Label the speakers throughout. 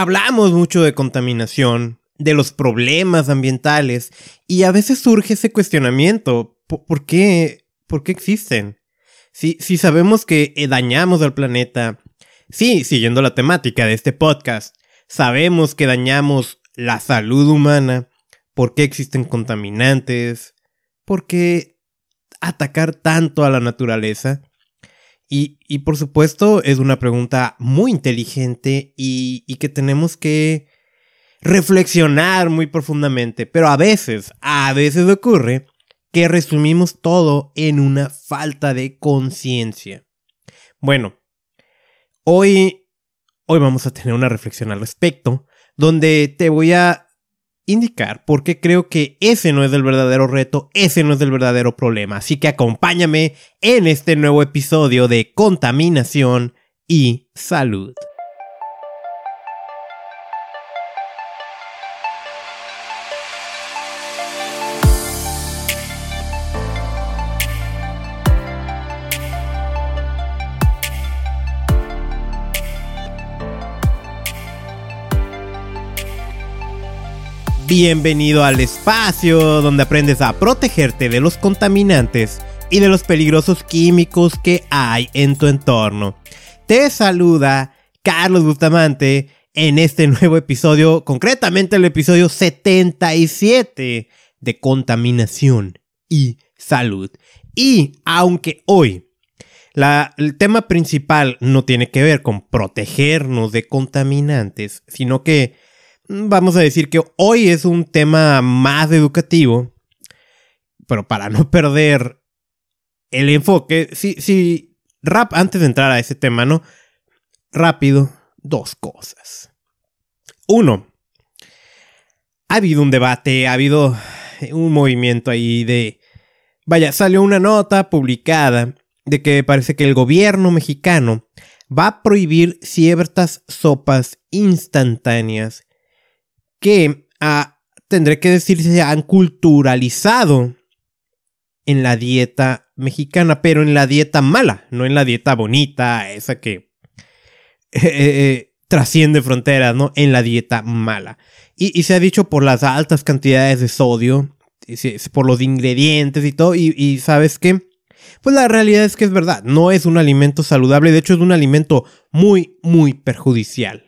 Speaker 1: Hablamos mucho de contaminación, de los problemas ambientales, y a veces surge ese cuestionamiento. ¿Por, qué, por qué existen? Si, si sabemos que eh, dañamos al planeta, sí, siguiendo la temática de este podcast, sabemos que dañamos la salud humana, ¿por qué existen contaminantes? ¿Por qué atacar tanto a la naturaleza? Y, por supuesto es una pregunta muy inteligente y, y que tenemos que reflexionar muy profundamente. Pero a veces, a veces ocurre que resumimos todo en una falta de conciencia. Bueno, hoy, hoy vamos a tener una reflexión al respecto, donde te voy a indicar porque creo que ese no es el verdadero reto, ese no es el verdadero problema. Así que acompáñame en este nuevo episodio de Contaminación y Salud. Bienvenido al espacio donde aprendes a protegerte de los contaminantes y de los peligrosos químicos que hay en tu entorno. Te saluda Carlos Bustamante en este nuevo episodio, concretamente el episodio 77 de contaminación y salud. Y aunque hoy el tema principal no tiene que ver con protegernos de contaminantes, sino que vamos a decir que hoy es un tema más educativo, pero para no perder el enfoque, si, si, rap, antes de entrar a ese tema, ¿no? Rápido, dos cosas. Uno, ha habido un debate, ha habido un movimiento ahí de... Vaya, salió una nota publicada de que parece que el gobierno mexicano va a prohibir ciertas sopas instantáneas que ah, tendré que decir se han culturalizado en la dieta mexicana, pero en la dieta mala, no en la dieta bonita, esa que eh, eh, eh, trasciende fronteras, ¿no? En la dieta mala. Y, se ha dicho por las altas cantidades de sodio, por los ingredientes y todo, y, y sabes qué? Pues la realidad es que es verdad, no es un alimento saludable, de hecho es un alimento muy, muy perjudicial.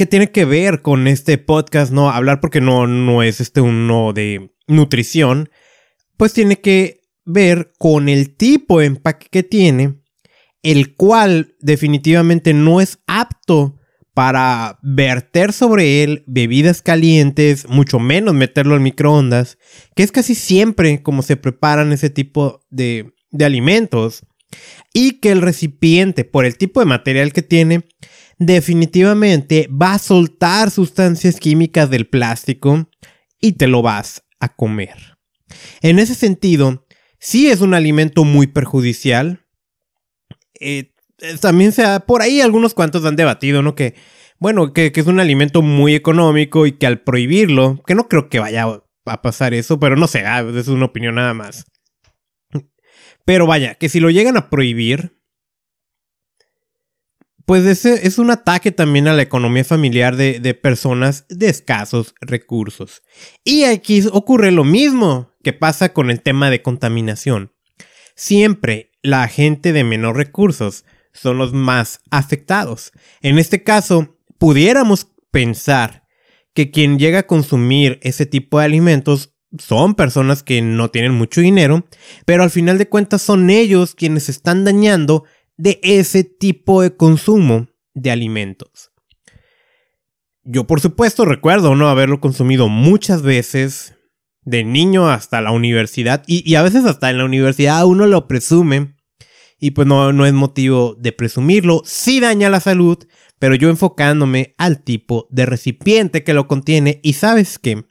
Speaker 1: ¿Qué tiene que ver con este podcast? No, hablar porque no, no es este uno de nutrición. Pues tiene que ver con el tipo de empaque que tiene, el cual definitivamente no es apto para verter sobre él bebidas calientes, mucho menos meterlo en microondas, que es casi siempre como se preparan ese tipo de, de alimentos, y que el recipiente, por el tipo de material que tiene, definitivamente va a soltar sustancias químicas del plástico y te lo vas a comer. En ese sentido, sí es un alimento muy perjudicial. Eh, también se ha, por ahí algunos cuantos han debatido, ¿no? Que, bueno, que, que, es un alimento muy económico y que al prohibirlo, que no creo que vaya a pasar eso, pero no sé, ah, es una opinión nada más. Pero vaya, que si lo llegan a prohibir, pues ese es un ataque también a la economía familiar de, personas de escasos recursos. Y aquí ocurre lo mismo que pasa con el tema de contaminación. Siempre la gente de menor recursos son los más afectados. En este caso, pudiéramos pensar que quien llega a consumir ese tipo de alimentos son personas que no tienen mucho dinero, pero al final de cuentas son ellos quienes están dañando de ese tipo de consumo de alimentos. Yo por supuesto recuerdo no haberlo consumido muchas veces, de niño hasta la universidad, y, a veces hasta en la universidad uno lo presume, y pues no, no es motivo de presumirlo, sí daña la salud, pero yo enfocándome al tipo de recipiente que lo contiene, y sabes que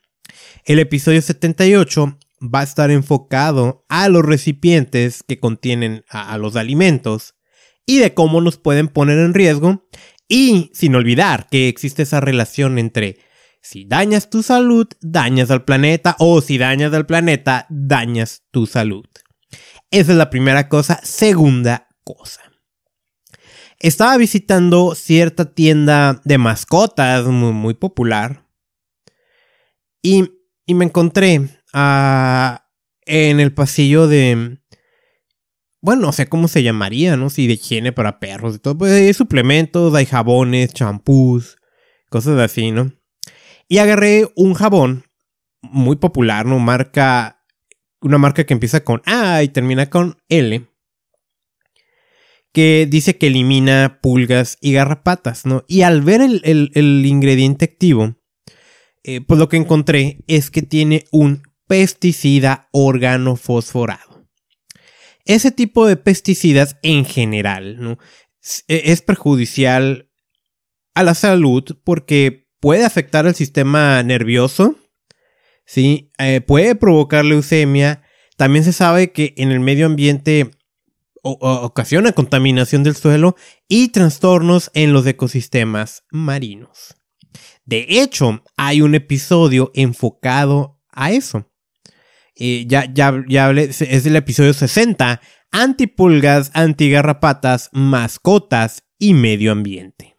Speaker 1: el episodio 78 va a estar enfocado a los recipientes que contienen a los alimentos, y de cómo nos pueden poner en riesgo. Y sin olvidar que existe esa relación entre si dañas tu salud, dañas al planeta, o si dañas al planeta, dañas tu salud. Esa es la primera cosa. Segunda cosa. estaba visitando cierta tienda de mascotas muy, popular y, me encontré ah, en el pasillo de... Bueno, no sé cómo se llamaría, ¿no? Si de higiene para perros y todo. Pues hay suplementos, hay jabones, champús, cosas así, ¿no? Y agarré un jabón muy popular, ¿no? Marca. Una marca que empieza con A y termina con L que dice que elimina pulgas y garrapatas, ¿no? Y al ver el, ingrediente activo, eh, pues lo que encontré es que tiene un pesticida organofosforado. Ese tipo de pesticidas en general. E, es perjudicial a la salud porque puede afectar al sistema nervioso, ¿sí? Eh, puede provocar leucemia. También se sabe que en el medio ambiente ocasiona contaminación del suelo y trastornos en los ecosistemas marinos. De hecho, hay un episodio enfocado a eso. Ya, ya, ya hablé, es el episodio 60, antipulgas, antigarrapatas, mascotas y medio ambiente.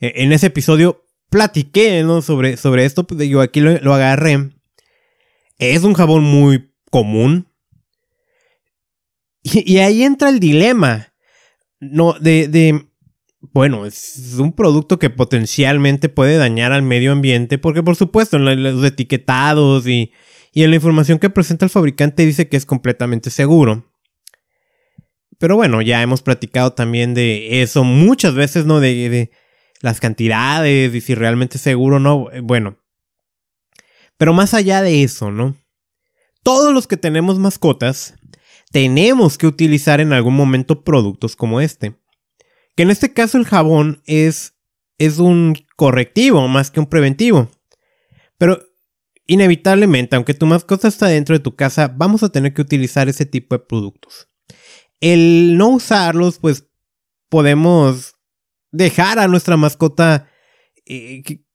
Speaker 1: E, en ese episodio platiqué sobre, sobre esto, pues, yo aquí lo agarré. Es un jabón muy común, y, ahí entra el dilema. No, de, de, bueno, es un producto que potencialmente puede dañar al medio ambiente, porque por supuesto los etiquetados y, y en la información que presenta el fabricante dice que es completamente seguro. Pero bueno, ya hemos platicado también de eso muchas veces, ¿no? De, las cantidades y si realmente es seguro o no. Bueno. Pero más allá de eso, ¿no? Todos los que tenemos mascotas tenemos que utilizar en algún momento productos como este. Que en este caso el jabón es, es un correctivo más que un preventivo. Pero inevitablemente, aunque tu mascota está dentro de tu casa, vamos a tener que utilizar ese tipo de productos. El no usarlos, pues podemos dejar a nuestra mascota eh, que,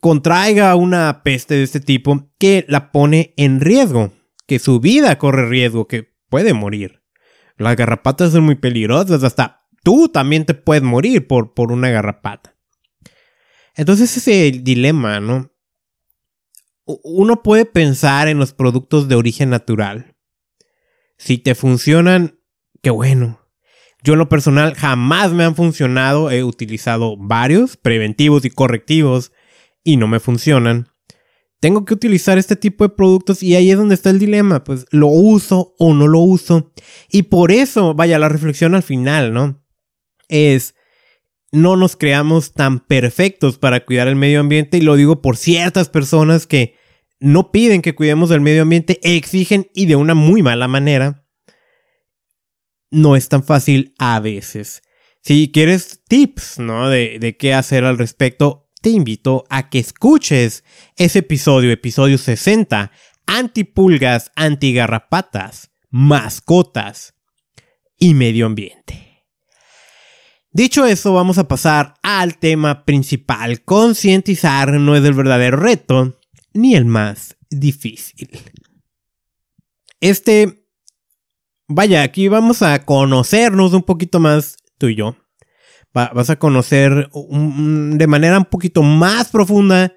Speaker 1: contraiga una peste de este tipo que la pone en riesgo, que su vida corre riesgo, que puede morir. Las garrapatas son muy peligrosas, hasta tú también te puedes morir por, por una garrapata. Entonces ese dilema, ¿no? Uno puede pensar en los productos de origen natural. Si te funcionan, qué bueno. Yo en lo personal jamás me han funcionado. He utilizado varios preventivos y correctivos y no me funcionan tengo que utilizar este tipo de productos y ahí es donde está el dilema, pues lo uso o no lo uso. Y por eso, vaya, la reflexión al final, ¿no? Es, no nos creamos tan perfectos para cuidar el medio ambiente y lo digo por ciertas personas que no piden que cuidemos del medio ambiente, exigen y de una muy mala manera. No es tan fácil a veces. Si quieres tips, ¿no? De, de qué hacer al respecto, te invito a que escuches ese episodio, episodio 60, antipulgas, antigarrapatas, mascotas y medio ambiente. Dicho eso, vamos a pasar al tema principal. Concientizar no es el verdadero reto, ni el más difícil. Este... Vaya, aquí vamos a conocernos un poquito más tú y yo vas a conocer de manera un poquito más profunda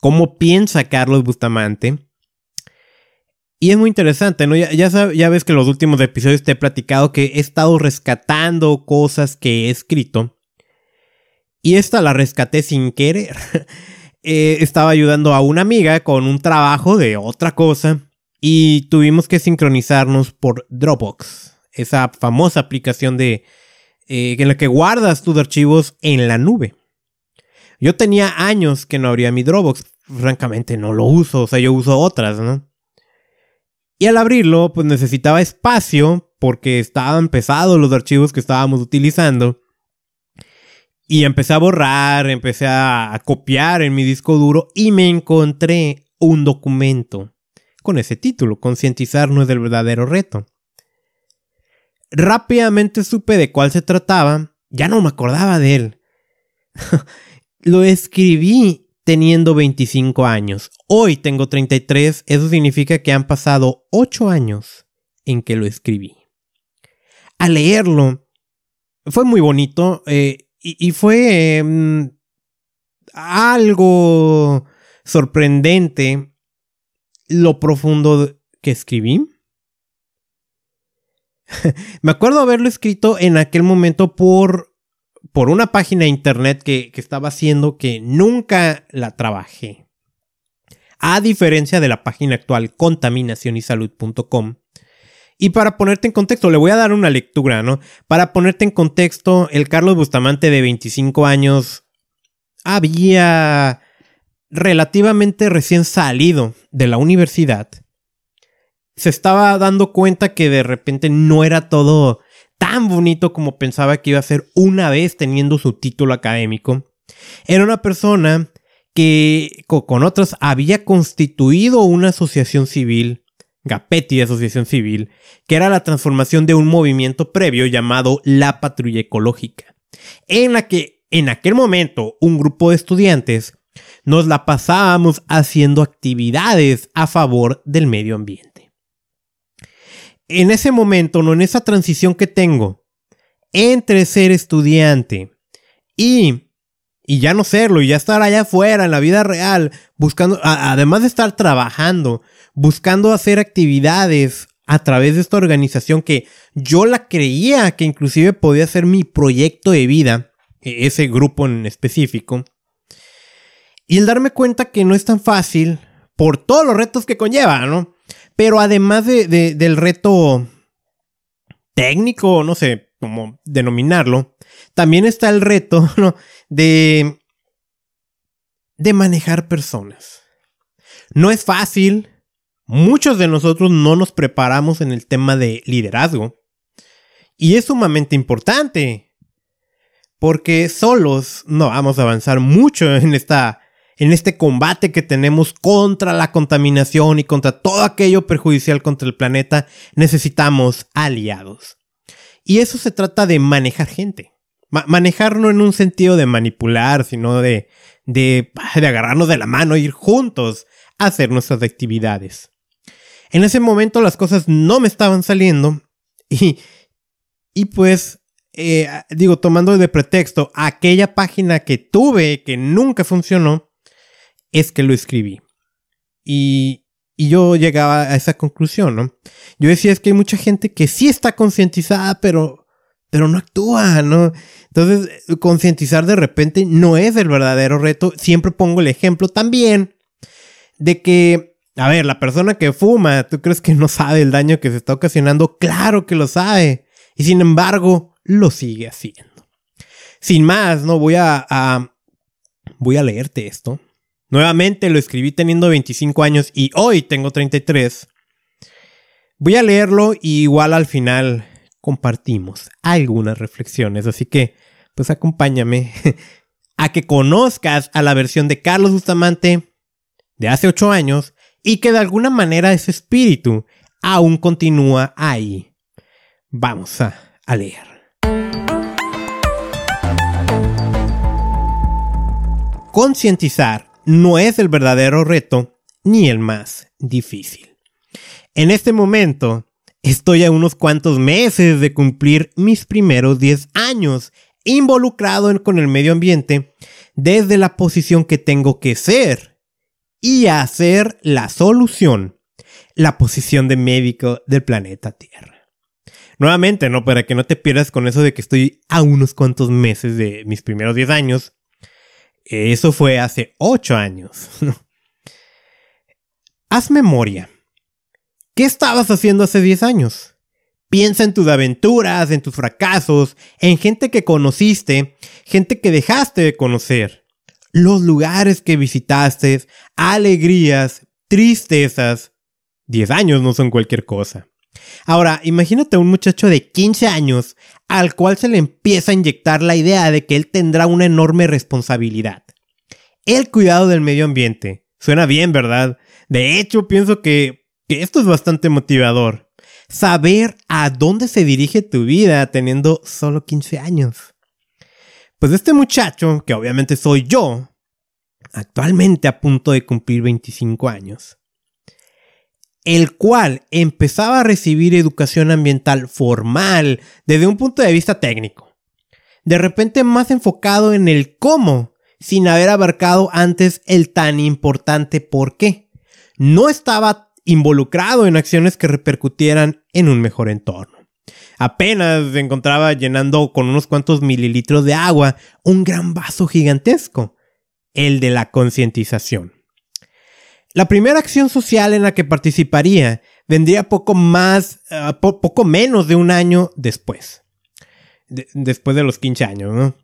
Speaker 1: cómo piensa Carlos Bustamante. Y es muy interesante, ¿no? Ya, ya, ves que en los últimos episodios te he platicado que he estado rescatando cosas que he escrito. Y esta la rescaté sin querer. Eh, estaba ayudando a una amiga con un trabajo de otra cosa. Y tuvimos que sincronizarnos por Dropbox. Esa famosa aplicación de, eh, en la que guardas tus archivos en la nube. Yo tenía años que no abría mi Dropbox. Francamente no lo uso, o sea, yo uso otras, ¿no? Y al abrirlo, pues necesitaba espacio porque estaban pesados los archivos que estábamos utilizando. Y empecé a borrar, empecé a, copiar en mi disco duro y me encontré un documento con ese título, Concientizar no es el verdadero reto. Rápidamente supe de cuál se trataba, ya no me acordaba de él. Lo escribí teniendo 25 años. Hoy tengo 33, eso significa que han pasado 8 años en que lo escribí. Al leerlo, fue muy bonito eh, y, fue em, algo sorprendente lo profundo que escribí. Me acuerdo haberlo escrito en aquel momento por, por una página de internet que, que estaba haciendo que nunca la trabajé. A diferencia de la página actual contaminacionysalud.com, y para ponerte en contexto, le voy a dar una lectura, ¿no? Para ponerte en contexto, el Carlos Bustamante de 25 años había relativamente recién salido de la universidad. Se estaba dando cuenta que de repente no era todo tan bonito como pensaba que iba a ser una vez teniendo su título académico. Era una persona que con otras había constituido una asociación civil Gapetti Asociación Civil, que era la transformación de un movimiento previo llamado la Patrulla Ecológica, en la que en aquel momento un grupo de estudiantes nos la pasábamos haciendo actividades a favor del medio ambiente. En ese momento, no en esa transición que tengo entre ser estudiante y y ya no serlo y ya estar allá afuera en la vida real, buscando, además de estar trabajando, buscando hacer actividades a través de esta organización que yo la creía que inclusive podía ser mi proyecto de vida, e, ese grupo en específico. Y el darme cuenta que no es tan fácil por todos los retos que conlleva, ¿no? Pero además de, del reto técnico, no sé cómo denominarlo, también está el reto de, de manejar personas. No es fácil, Muchos de nosotros no nos preparamos en el tema de liderazgo. Y es sumamente importante. Porque solos no vamos a avanzar mucho en, esta, en este combate que tenemos contra la contaminación y contra todo aquello perjudicial contra el planeta. Necesitamos aliados. Y eso se trata de manejar gente. manejar no en un sentido de manipular, sino de, de, de agarrarnos de la mano e ir juntos a hacer nuestras actividades. En ese momento las cosas no me estaban saliendo y, y pues, eh, digo, tomando de pretexto aquella página que tuve que nunca funcionó, es que lo escribí. Y, y yo llegaba a esa conclusión, ¿no? Yo decía, es que hay mucha gente que sí está concientizada, pero, pero no actúa, ¿no? Entonces, concientizar de repente no es el verdadero reto. Siempre pongo el ejemplo también de que a ver, la persona que fuma, ¿tú crees que no sabe el daño que se está ocasionando? Claro que lo sabe. Y sin embargo, lo sigue haciendo. Sin más, no voy a, voy a leerte esto. Nuevamente lo escribí teniendo 25 años y hoy tengo 33. Voy a leerlo y igual al final compartimos algunas reflexiones. Así que, pues acompáñame a que conozcas a la versión de Carlos Bustamante de hace 8 años y que de alguna manera ese espíritu aún continúa ahí. Vamos a, leer. Concientizar no es el verdadero reto ni el más difícil. En este momento estoy a unos cuantos meses de cumplir mis primeros 10 años involucrado con el medio ambiente desde la posición que tengo que ser y hacer la solución, la posición de médico del planeta Tierra. Nuevamente, ¿no? Para que no te pierdas con eso de que estoy a unos cuantos meses de mis primeros 10 años. Eso fue hace 8 años. Haz memoria. ¿Qué estabas haciendo hace 10 años? Piensa en tus aventuras, en tus fracasos, en gente que conociste, gente que dejaste de conocer los lugares que visitaste, alegrías, tristezas. Diez años no son cualquier cosa. Ahora, imagínate a un muchacho de 15 años al cual se le empieza a inyectar la idea de que él tendrá una enorme responsabilidad. El cuidado del medio ambiente. Suena bien, ¿verdad? De hecho, pienso que, que esto es bastante motivador. Saber a dónde se dirige tu vida teniendo solo 15 años. Pues este muchacho, que obviamente soy yo, actualmente a punto de cumplir 25 años, el cual empezaba a recibir educación ambiental formal desde un punto de vista técnico. de repente más enfocado en el cómo, sin haber abarcado antes el tan importante por qué. No estaba involucrado en acciones que repercutieran en un mejor entorno. Apenas se encontraba llenando con unos cuantos mililitros de agua un gran vaso gigantesco, el de la concientización. La primera acción social en la que participaría vendría poco más, eh, poco menos de un año después. después de los 15 años, ¿no?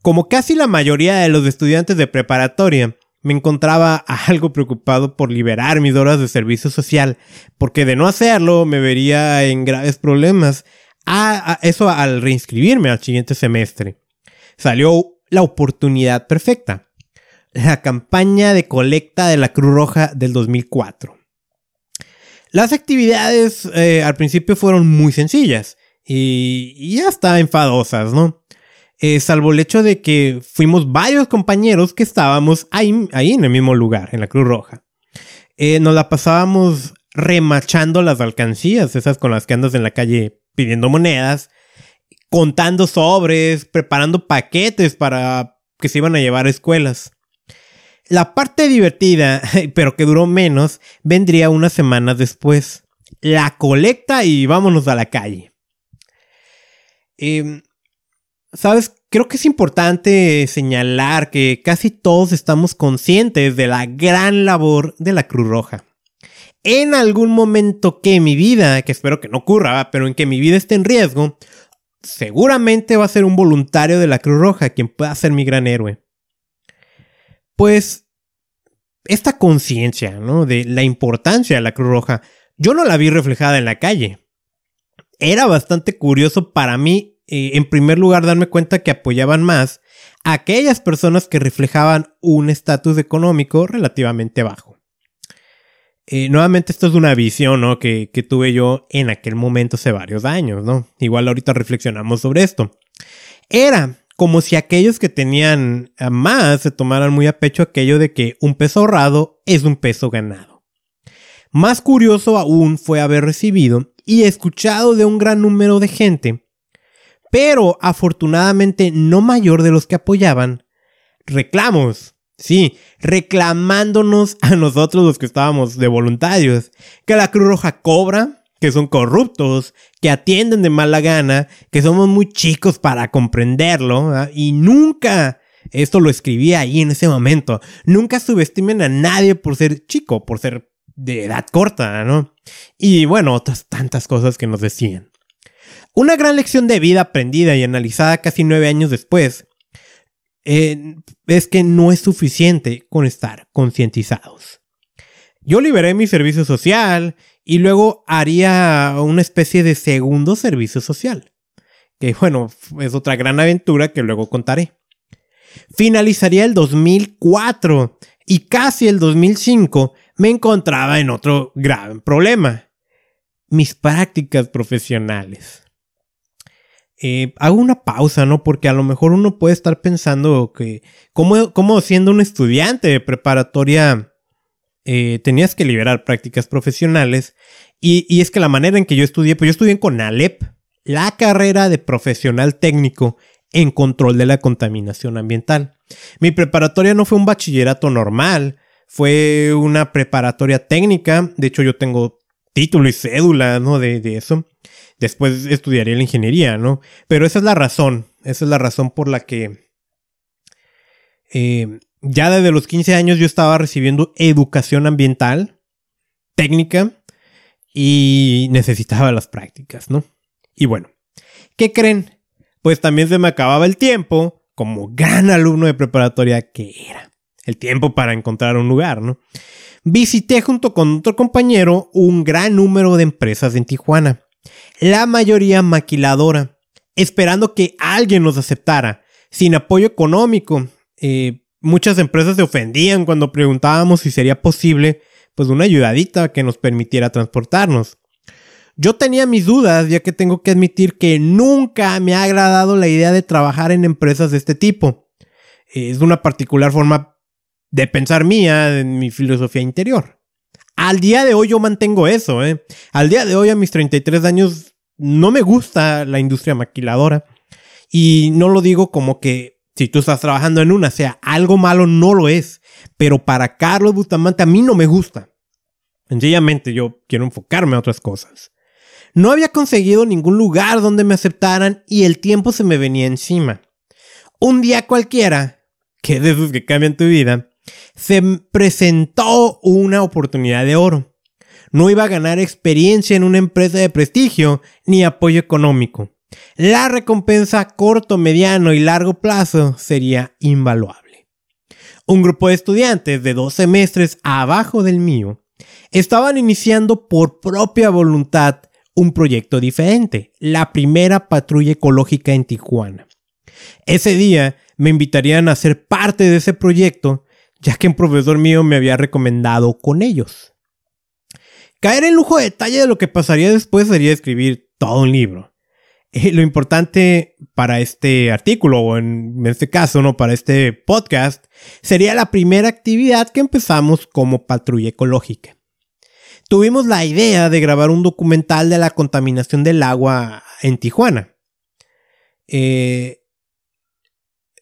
Speaker 1: Como casi la mayoría de los estudiantes de preparatoria, me encontraba algo preocupado por liberar mis horas de servicio social, porque de no hacerlo me vería en graves problemas. a eso al reinscribirme al siguiente semestre. Salió la oportunidad perfecta. La campaña de colecta de la Cruz Roja del 2004. Las actividades eh, al principio fueron muy sencillas y, y hasta enfadosas, ¿no? Eh, salvo el hecho de que fuimos varios compañeros que estábamos ahí, en el mismo lugar, en la Cruz Roja. Eh, nos la pasábamos remachando las alcancías, esas con las que andas en la calle pidiendo monedas, contando sobres, preparando paquetes para que se iban a llevar a escuelas. La parte divertida, pero que duró menos, vendría unas semanas después. La colecta y vámonos a la calle. Em, Sabes, creo que es importante señalar que casi todos estamos conscientes de la gran labor de la Cruz Roja. En algún momento que mi vida, que espero que no ocurra, pero en que mi vida esté en riesgo, seguramente va a ser un voluntario de la Cruz Roja quien pueda ser mi gran héroe. Pues esta conciencia, ¿no? De la importancia de la Cruz Roja, yo no la vi reflejada en la calle. Era bastante curioso para mí, eh, en primer lugar, darme cuenta que apoyaban más a aquellas personas que reflejaban un estatus económico relativamente bajo. Eh, nuevamente, esto es una visión ¿no? que, que tuve yo en aquel momento hace varios años, ¿no? Igual ahorita reflexionamos sobre esto. Era como si aquellos que tenían más se tomaran muy a pecho aquello de que un peso ahorrado es un peso ganado. Más curioso aún fue haber recibido y escuchado de un gran número de gente, pero afortunadamente no mayor de los que apoyaban, reclamos. Sí, reclamándonos a nosotros los que estábamos de voluntarios, que la Cruz Roja cobra, que son corruptos, que atienden de mala gana, que somos muy chicos para comprenderlo, y nunca, esto lo escribí ahí en ese momento, nunca subestimen a nadie por ser chico, por ser de edad corta, ¿no? Y bueno, otras tantas cosas que nos decían. Una gran lección de vida aprendida y analizada casi nueve años después eh, es que no es suficiente con estar concientizados. Yo liberé mi servicio social y luego haría una especie de segundo servicio social. Que bueno, es otra gran aventura que luego contaré. Finalizaría el 2004 y casi el 2005 me encontraba en otro gran problema. Mis prácticas profesionales. Eh, hago una pausa, ¿no? Porque a lo mejor uno puede estar pensando que, como, siendo un estudiante de preparatoria eh, tenías que liberar prácticas profesionales. Y, es que la manera en que yo estudié, pues yo estudié con Alep, la carrera de profesional técnico en control de la contaminación ambiental. Mi preparatoria no fue un bachillerato normal, fue una preparatoria técnica. De hecho, yo tengo título y cédula, ¿no? De, eso. Después estudiaría la ingeniería, ¿no? Pero esa es la razón. Esa es la razón por la que eh, ya desde los 15 años yo estaba recibiendo educación ambiental, técnica, y necesitaba las prácticas, ¿no? Y bueno, ¿qué creen? Pues también se me acababa el tiempo, como gran alumno de preparatoria que era. El tiempo para encontrar un lugar, ¿no? Visité junto con otro compañero un gran número de empresas en Tijuana, la mayoría maquiladora, esperando que alguien nos aceptara, sin apoyo económico, eh, Muchas empresas se ofendían cuando preguntábamos si sería posible pues una ayudadita que nos permitiera transportarnos. Yo tenía mis dudas ya que tengo que admitir que nunca me ha agradado la idea de trabajar en empresas de este tipo. Es una particular forma de pensar mía en mi filosofía interior. Al día de hoy yo mantengo eso, ¿eh? Al día de hoy a mis 33 años no me gusta la industria maquiladora Y no lo digo como que si tú estás trabajando en una sea algo malo, no lo es. Pero para Carlos Bustamante a mí no me gusta. Sencillamente yo quiero enfocarme a otras cosas. No había conseguido ningún lugar donde me aceptaran y el tiempo se me venía encima. Un día cualquiera, que de esos que cambian tu vida, se presentó una oportunidad de oro. No iba a ganar experiencia en una empresa de prestigio ni apoyo económico. La recompensa a corto, mediano y largo plazo sería invaluable. Un grupo de estudiantes de dos semestres abajo del mío estaban iniciando por propia voluntad un proyecto diferente, la primera patrulla ecológica en Tijuana. Ese día me invitarían a ser parte de ese proyecto, ya que un profesor mío me había recomendado con ellos. Caer en lujo de detalle de lo que pasaría después sería escribir todo un libro. Eh, lo importante para este artículo, o en este caso, no para este podcast, sería la primera actividad que empezamos como patrulla ecológica tuvimos la idea de grabar un documental de la contaminación del agua en Tijuana. Eh,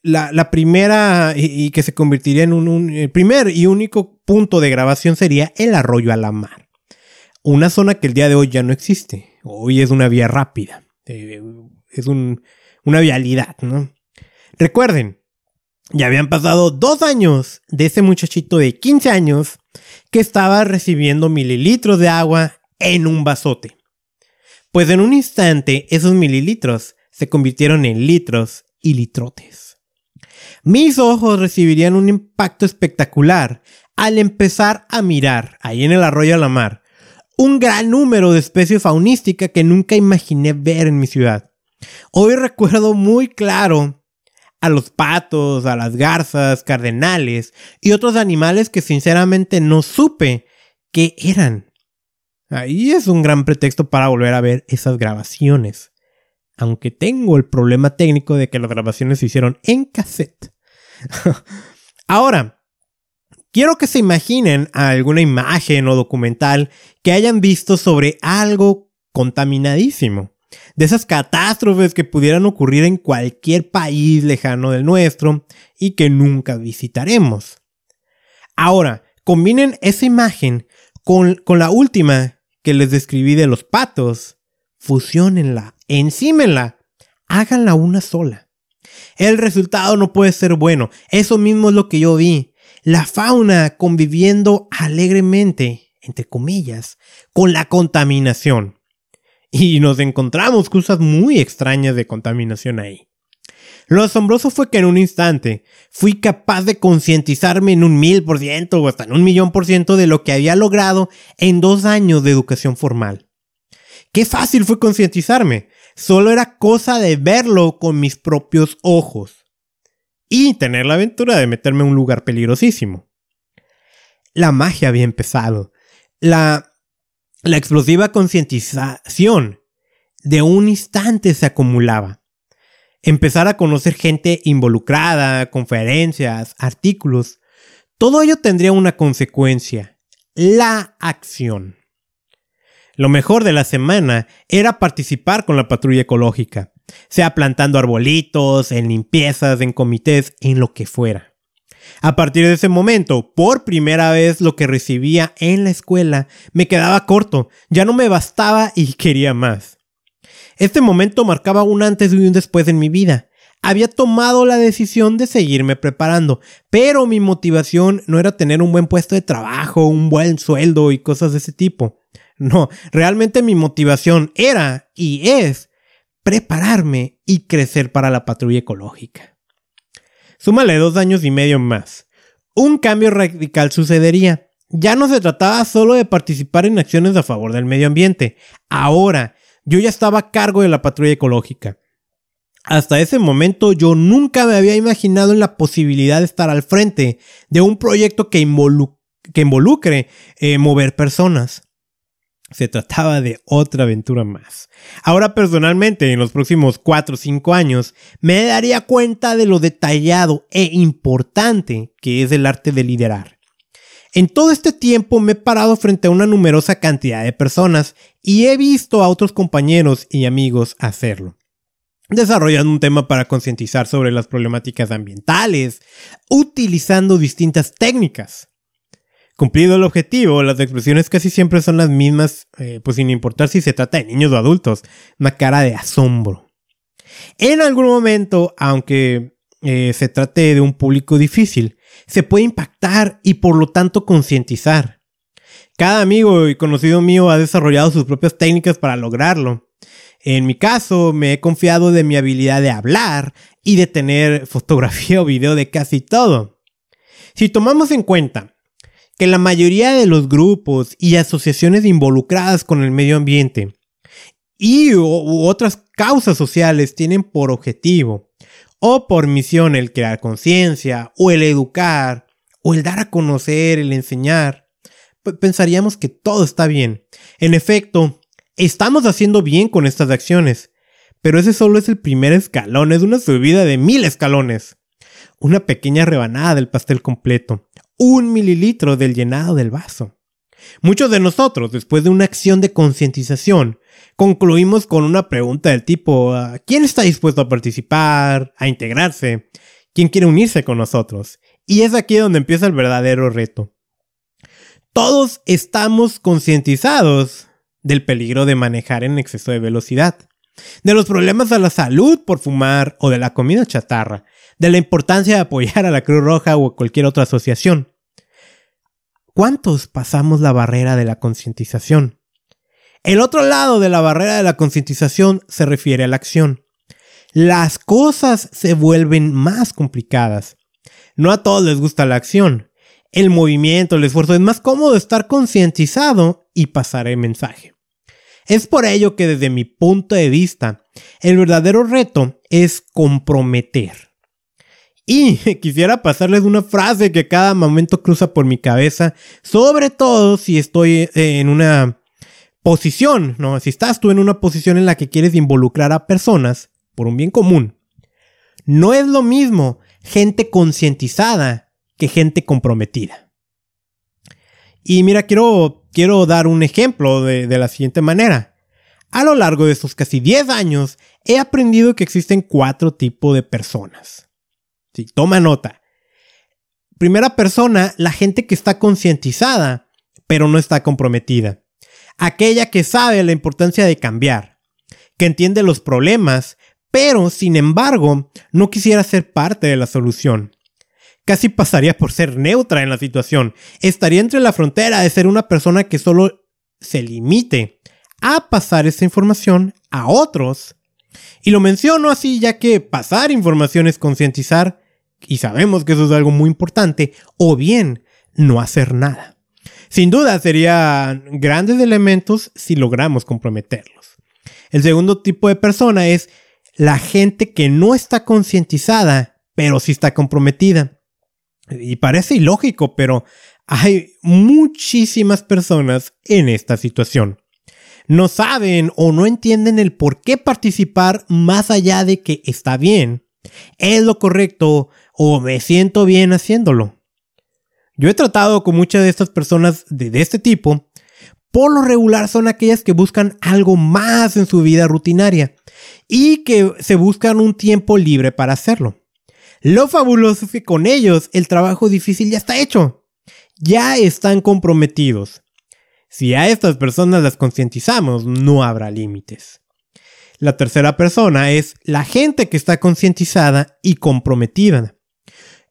Speaker 1: la, primera y, que se convertiría en un, primer y único punto de grabación sería el arroyo a la mar. Una zona que el día de hoy ya no existe. Hoy es una vía rápida. Eh, es una vialidad, ¿no? Recuerden, ya habían pasado dos años de ese muchachito de 15 años que estaba recibiendo mililitros de agua en un vasote. Pues en un instante esos mililitros se convirtieron en litros y litrotes. Mis ojos recibirían un impacto espectacular al empezar a mirar, ahí en el arroyo a la mar, un gran número de especies faunísticas que nunca imaginé ver en mi ciudad. Hoy recuerdo muy claro a los patos, a las garzas, cardenales y otros animales que sinceramente no supe qué eran. Ahí es un gran pretexto para volver a ver esas grabaciones. Aunque tengo el problema técnico de que las grabaciones se hicieron en cassette. Ahora, quiero que se imaginen alguna imagen o documental que hayan visto sobre algo contaminadísimo de esas catástrofes que pudieran ocurrir en cualquier país lejano del nuestro y que nunca visitaremos. Ahora, combinen esa imagen con, con la última que les describí de los patos, fusionenla, encímenla, háganla una sola. El resultado no puede ser bueno, eso mismo es lo que yo vi. La fauna conviviendo alegremente, entre comillas, con la contaminación y nos encontramos cosas muy extrañas de contaminación ahí. Lo asombroso fue que en un instante fui capaz de concientizarme en un mil por ciento o hasta en un millón por ciento de lo que había logrado en dos años de educación formal. Qué fácil fue concientizarme, solo era cosa de verlo con mis propios ojos y tener la aventura de meterme en un lugar peligrosísimo. La magia había empezado. La la explosiva concientización de un instante se acumulaba. Empezar a conocer gente involucrada, conferencias, artículos, todo ello tendría una consecuencia, la acción. Lo mejor de la semana era participar con la patrulla ecológica, sea plantando arbolitos, en limpiezas, en comités, en lo que fuera. A partir de ese momento, por primera vez lo que recibía en la escuela me quedaba corto, ya no me bastaba y quería más. Este momento marcaba un antes y un después en mi vida. Había tomado la decisión de seguirme preparando, pero mi motivación no era tener un buen puesto de trabajo, un buen sueldo y cosas de ese tipo. No, realmente mi motivación era y es prepararme y crecer para la patrulla ecológica. Súmale dos años y medio más. Un cambio radical sucedería. Ya no se trataba solo de participar en acciones a favor del medio ambiente. Ahora, yo ya estaba a cargo de la patrulla ecológica. Hasta ese momento yo nunca me había imaginado en la posibilidad de estar al frente de un proyecto que, involucre eh, mover personas. Se trataba de otra aventura más. Ahora personalmente, en los próximos 4 o 5 años, me daría cuenta de lo detallado e importante que es el arte de liderar. En todo este tiempo me he parado frente a una numerosa cantidad de personas y he visto a otros compañeros y amigos hacerlo. desarrollando un tema para concientizar sobre las problemáticas ambientales, utilizando distintas técnicas. Cumplido el objetivo, las expresiones casi siempre son las mismas, eh, pues sin importar si se trata de niños o adultos, una cara de asombro. En algún momento, aunque eh, se trate de un público difícil, se puede impactar y por lo tanto concientizar. Cada amigo y conocido mío ha desarrollado sus propias técnicas para lograrlo. En mi caso, me he confiado de mi habilidad de hablar y de tener fotografía o video de casi todo. Si tomamos en cuenta que la mayoría de los grupos y asociaciones involucradas con el medio ambiente y u otras causas sociales tienen por objetivo o por misión el crear conciencia o el educar o el dar a conocer, el enseñar, pensaríamos que todo está bien. En efecto, Estamos haciendo bien con estas acciones, pero ese solo es el primer escalón, es una subida de mil escalones. Una pequeña rebanada del pastel completo, un mililitro del llenado del vaso. Muchos de nosotros, después de una acción de concientización, concluimos con una pregunta del tipo, ah, ¿quién está dispuesto a participar, a integrarse? ¿Quién quiere unirse con nosotros? Y es aquí donde empieza el verdadero reto. Todos estamos concientizados del peligro de manejar en exceso de velocidad, de los problemas a la salud por fumar o de la comida chatarra, de la importancia de apoyar a la Cruz Roja o cualquier otra asociación. ¿Cuántos pasamos la barrera de la concientización? El otro lado de la barrera de la concientización se refiere a la acción. Las cosas se vuelven más complicadas. No a todos les gusta la acción, el movimiento, el esfuerzo. Es más cómodo estar concientizado y pasar el mensaje. Es por ello que desde mi punto de vista, el verdadero reto es comprometer. Y quisiera pasarles una frase que cada momento cruza por mi cabeza, sobre todo si estoy en una posición, ¿no? Si estás tú en una posición en la que quieres involucrar a personas por un bien común. No es lo mismo gente concientizada que gente comprometida. Y mira, quiero, quiero dar un ejemplo de, la siguiente manera. A lo largo de estos casi 10 años, he aprendido que existen cuatro tipos de personas. Sí, toma nota. Primera persona, la gente que está concientizada, pero no está comprometida. Aquella que sabe la importancia de cambiar, que entiende los problemas, pero sin embargo no quisiera ser parte de la solución casi pasaría por ser neutra en la situación. Estaría entre la frontera de ser una persona que solo se limite a pasar esa información a otros. Y lo menciono así ya que pasar información es concientizar, y sabemos que eso es algo muy importante, o bien no hacer nada. Sin duda serían grandes elementos si logramos comprometerlos. El segundo tipo de persona es la gente que no está concientizada, pero sí está comprometida. Y parece ilógico, pero hay muchísimas personas en esta situación. No saben o no entienden el por qué participar más allá de que está bien, es lo correcto o me siento bien haciéndolo. Yo he tratado con muchas de estas personas de, este tipo. Por lo regular son aquellas que buscan algo más en su vida rutinaria y que se buscan un tiempo libre para hacerlo. Lo fabuloso es que con ellos el trabajo difícil ya está hecho. Ya están comprometidos. Si a estas personas las concientizamos, no habrá límites. La tercera persona es la gente que está concientizada y comprometida.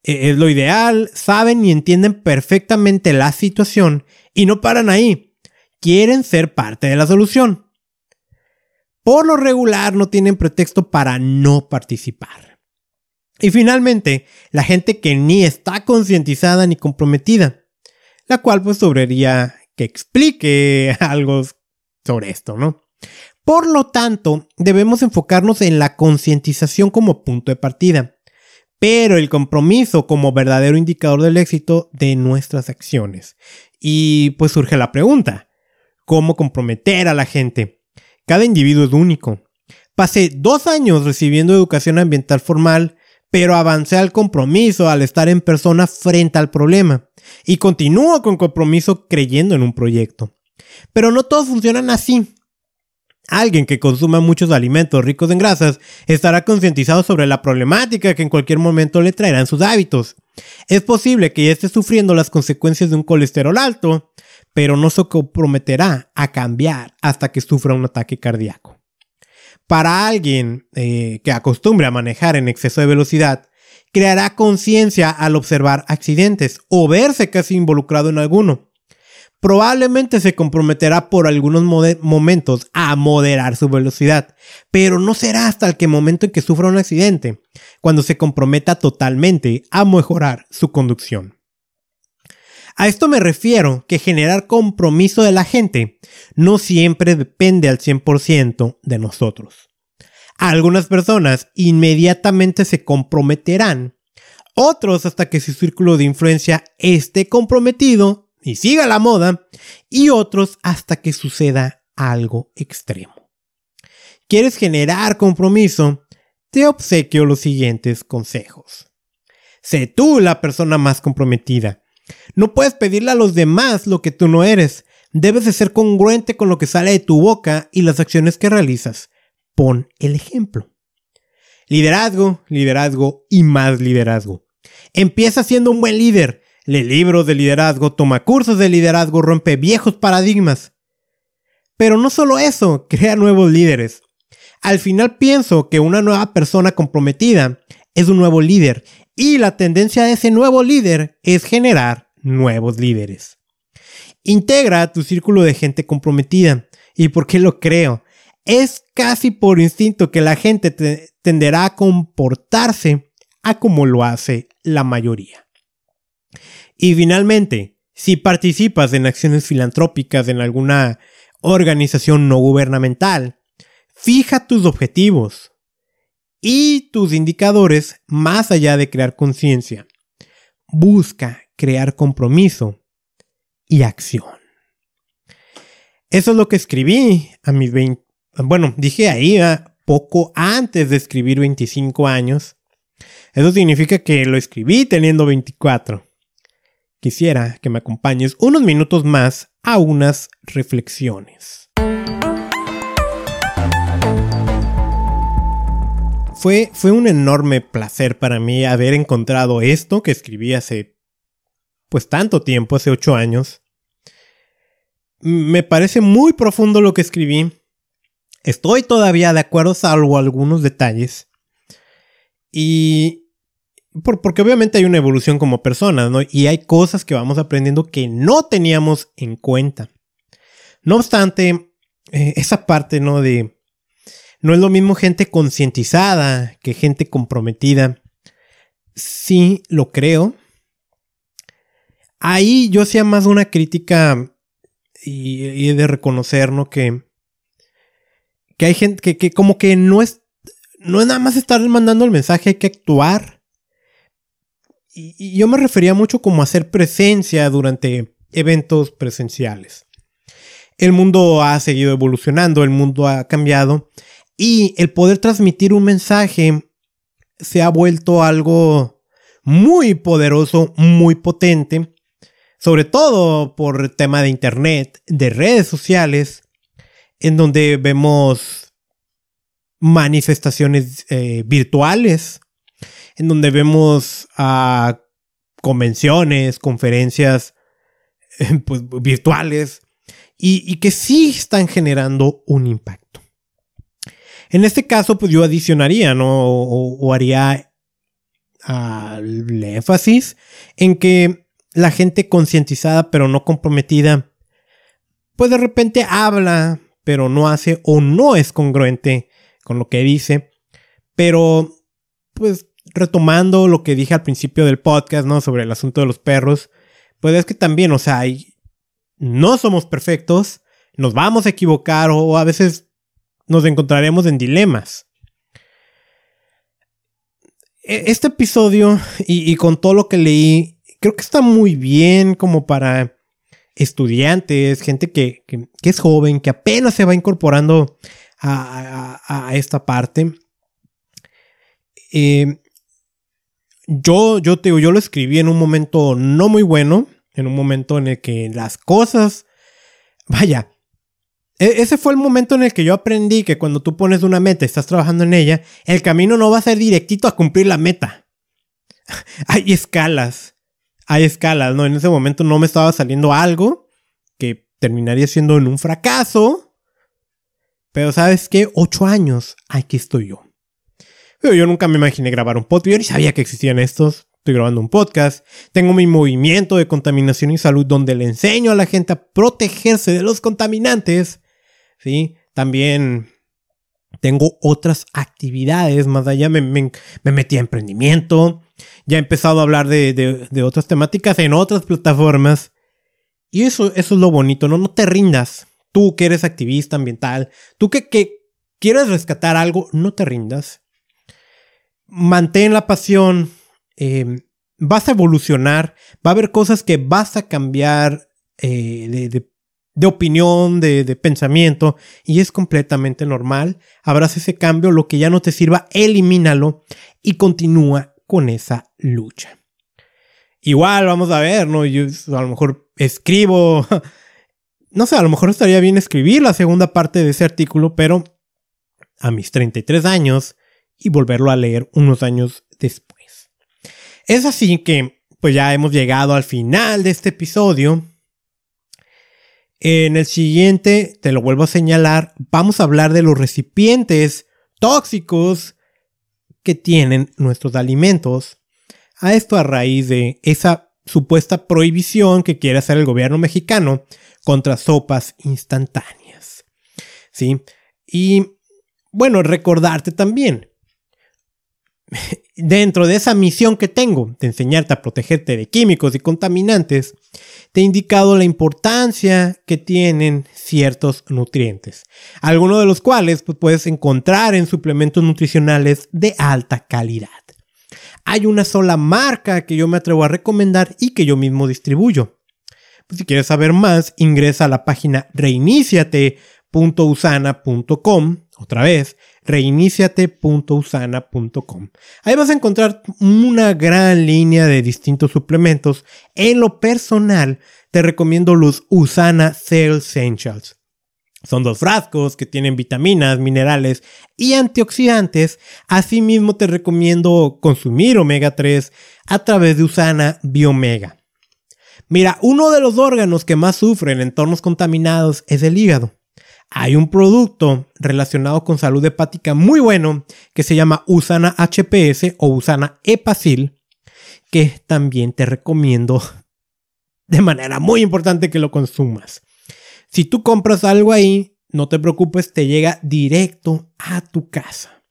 Speaker 1: E, es lo ideal, saben y entienden perfectamente la situación y no paran ahí. Quieren ser parte de la solución. Por lo regular no tienen pretexto para no participar. Y finalmente, la gente que ni está concientizada ni comprometida, la cual pues sobraría que explique algo sobre esto, ¿no? Por lo tanto, debemos enfocarnos en la concientización como punto de partida, pero el compromiso como verdadero indicador del éxito de nuestras acciones. Y pues surge la pregunta, ¿cómo comprometer a la gente? Cada individuo es único. Pasé dos años recibiendo educación ambiental formal pero avancé al compromiso al estar en persona frente al problema. Y continúo con compromiso creyendo en un proyecto. Pero no todos funcionan así. Alguien que consuma muchos alimentos ricos en grasas estará concientizado sobre la problemática que en cualquier momento le traerán sus hábitos. Es posible que ya esté sufriendo las consecuencias de un colesterol alto, pero no se comprometerá a cambiar hasta que sufra un ataque cardíaco. Para alguien eh, que acostumbre a manejar en exceso de velocidad, creará conciencia al observar accidentes o verse casi involucrado en alguno probablemente se comprometerá por algunos momentos a moderar su velocidad, pero no será hasta el que momento en que sufra un accidente, cuando se comprometa totalmente a mejorar su conducción. A esto me refiero que generar compromiso de la gente no siempre depende al 100% de nosotros. Algunas personas inmediatamente se comprometerán, otros hasta que su círculo de influencia esté comprometido y siga la moda, y otros hasta que suceda algo extremo. ¿Quieres generar compromiso? Te obsequio los siguientes consejos. Sé tú la persona más comprometida. No puedes pedirle a los demás lo que tú no eres. Debes de ser congruente con lo que sale de tu boca y las acciones que realizas. Pon el ejemplo. Liderazgo, liderazgo y más liderazgo. Empieza siendo un buen líder lee libros de liderazgo, toma cursos de liderazgo, rompe viejos paradigmas. Pero no solo eso, crea nuevos líderes. Al final pienso que una nueva persona comprometida es un nuevo líder y la tendencia de ese nuevo líder es generar nuevos líderes. Integra tu círculo de gente comprometida. ¿Y por qué lo creo? Es casi por instinto que la gente tenderá a comportarse a como lo hace la mayoría. Y finalmente, si participas en acciones filantrópicas en alguna organización no gubernamental, fija tus objetivos y tus indicadores más allá de crear conciencia. Busca crear compromiso y acción. Eso es lo que escribí a mis 20. Bueno, dije ahí poco antes de escribir 25 años. Eso significa que lo escribí teniendo 24 quisiera que me acompañes unos minutos más a unas reflexiones. Fue, fue un enorme placer para mí haber encontrado esto que escribí hace pues tanto tiempo, hace ocho años. Me parece muy profundo lo que escribí. Estoy todavía de acuerdo salvo algunos detalles. Y porque obviamente hay una evolución como personas, ¿no? Y hay cosas que vamos aprendiendo que no teníamos en cuenta. No obstante, eh, esa parte, ¿no? De... No es lo mismo gente concientizada que gente comprometida. Sí, lo creo. Ahí yo hacía más una crítica y, de reconocer, ¿no? Que, que hay gente que, que como que no es, no es nada más estar mandando el mensaje, hay que actuar y, yo me refería mucho como hacer presencia durante eventos presenciales. El mundo ha seguido evolucionando, el mundo ha cambiado y el poder transmitir un mensaje se ha vuelto algo muy poderoso, muy potente, sobre todo por tema de internet, de redes sociales, en donde vemos manifestaciones eh, virtuales en donde vemos a convenciones, conferencias pues, virtuales y, que sí están generando un impacto. En este caso, pues yo adicionaría, ¿no? O, haría el énfasis en que la gente concientizada pero no comprometida, pues de repente habla, pero no hace o no es congruente con lo que dice, pero pues retomando lo que dije al principio del podcast, ¿no? Sobre el asunto de los perros, pues es que también, o sea, no somos perfectos, nos vamos a equivocar o a veces nos encontraremos en dilemas. E, este episodio y, con todo lo que leí, creo que está muy bien como para estudiantes, gente que, es joven, que apenas se va incorporando a, esta parte. Eh, yo, yo te yo lo escribí en un momento no muy bueno, en un momento en el que las cosas, vaya, E, ese fue el momento en el que yo aprendí que cuando tú pones una meta y estás trabajando en ella, el camino no va a ser directito a cumplir la meta. hay escalas. Hay escalas, ¿no? En ese momento no me estaba saliendo algo que terminaría siendo en un fracaso. Pero sabes qué? Ocho años, aquí estoy yo. Yo nunca me imaginé grabar un podcast. Yo ni sabía que existían estos. Estoy grabando un podcast. Tengo mi movimiento de contaminación y salud donde le enseño a la gente a protegerse de los contaminantes. ¿Sí? También tengo otras actividades. Más allá me, metí a emprendimiento. Ya he empezado a hablar de, otras temáticas en otras plataformas. Y eso, es lo bonito, ¿no? No te rindas. Tú que eres activista ambiental, tú que quieres rescatar algo, no te rindas mantén la pasión, eh, vas a evolucionar, va a haber cosas que vas a cambiar eh, de, opinión, de, de, pensamiento, y es completamente normal. Habrás ese cambio, lo que ya no te sirva, elimínalo y continúa con esa lucha. Igual, vamos a ver, ¿no? Yo a lo mejor escribo, no sé, a lo mejor estaría bien escribir la segunda parte de ese artículo, pero a mis 33 años, y volverlo a leer unos años después. Es así que, pues ya hemos llegado al final de este episodio. En el siguiente, te lo vuelvo a señalar, vamos a hablar de los recipientes tóxicos que tienen nuestros alimentos. A esto a raíz de esa supuesta prohibición que quiere hacer el gobierno mexicano contra sopas instantáneas. ¿Sí? Y bueno, recordarte también dentro de esa misión que tengo de enseñarte a protegerte de químicos y contaminantes, te he indicado la importancia que tienen ciertos nutrientes, algunos de los cuales pues, puedes encontrar en suplementos nutricionales de alta calidad. Hay una sola marca que yo me atrevo a recomendar y que yo mismo distribuyo. Pues, si quieres saber más, ingresa a la página reiniciate.usana.com, otra vez, reiniciate.usana.com. Ahí vas a encontrar una gran línea de distintos suplementos. En lo personal, te recomiendo los Usana Cell Essentials. Son dos frascos que tienen vitaminas, minerales y antioxidantes. Asimismo, te recomiendo consumir omega 3 a través de Usana Biomega. Mira, uno de los órganos que más sufren en entornos contaminados es el hígado hay un producto relacionado con salud hepática muy bueno que se llama Usana HPS o Usana Epacil, que también te recomiendo de manera muy importante que lo consumas. Si tú compras algo ahí, no te preocupes, te llega directo a tu casa.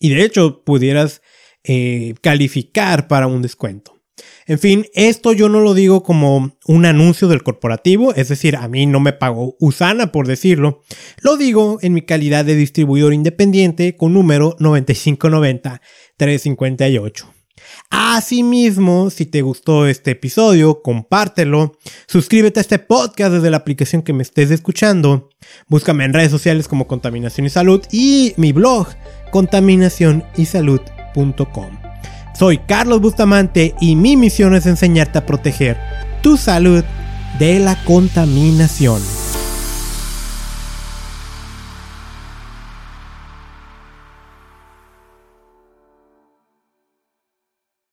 Speaker 1: Y de hecho, pudieras eh, calificar para un descuento. En fin, esto yo no lo digo como un anuncio del corporativo, es decir, a mí no me pagó Usana por decirlo. Lo digo en mi calidad de distribuidor independiente con número 9590-358. Asimismo, si te gustó este episodio, compártelo, suscríbete a este podcast desde la aplicación que me estés escuchando, búscame en redes sociales como Contaminación y Salud y mi blog contaminacionysalud.com. Soy Carlos Bustamante y mi misión es enseñarte a proteger tu salud de la contaminación.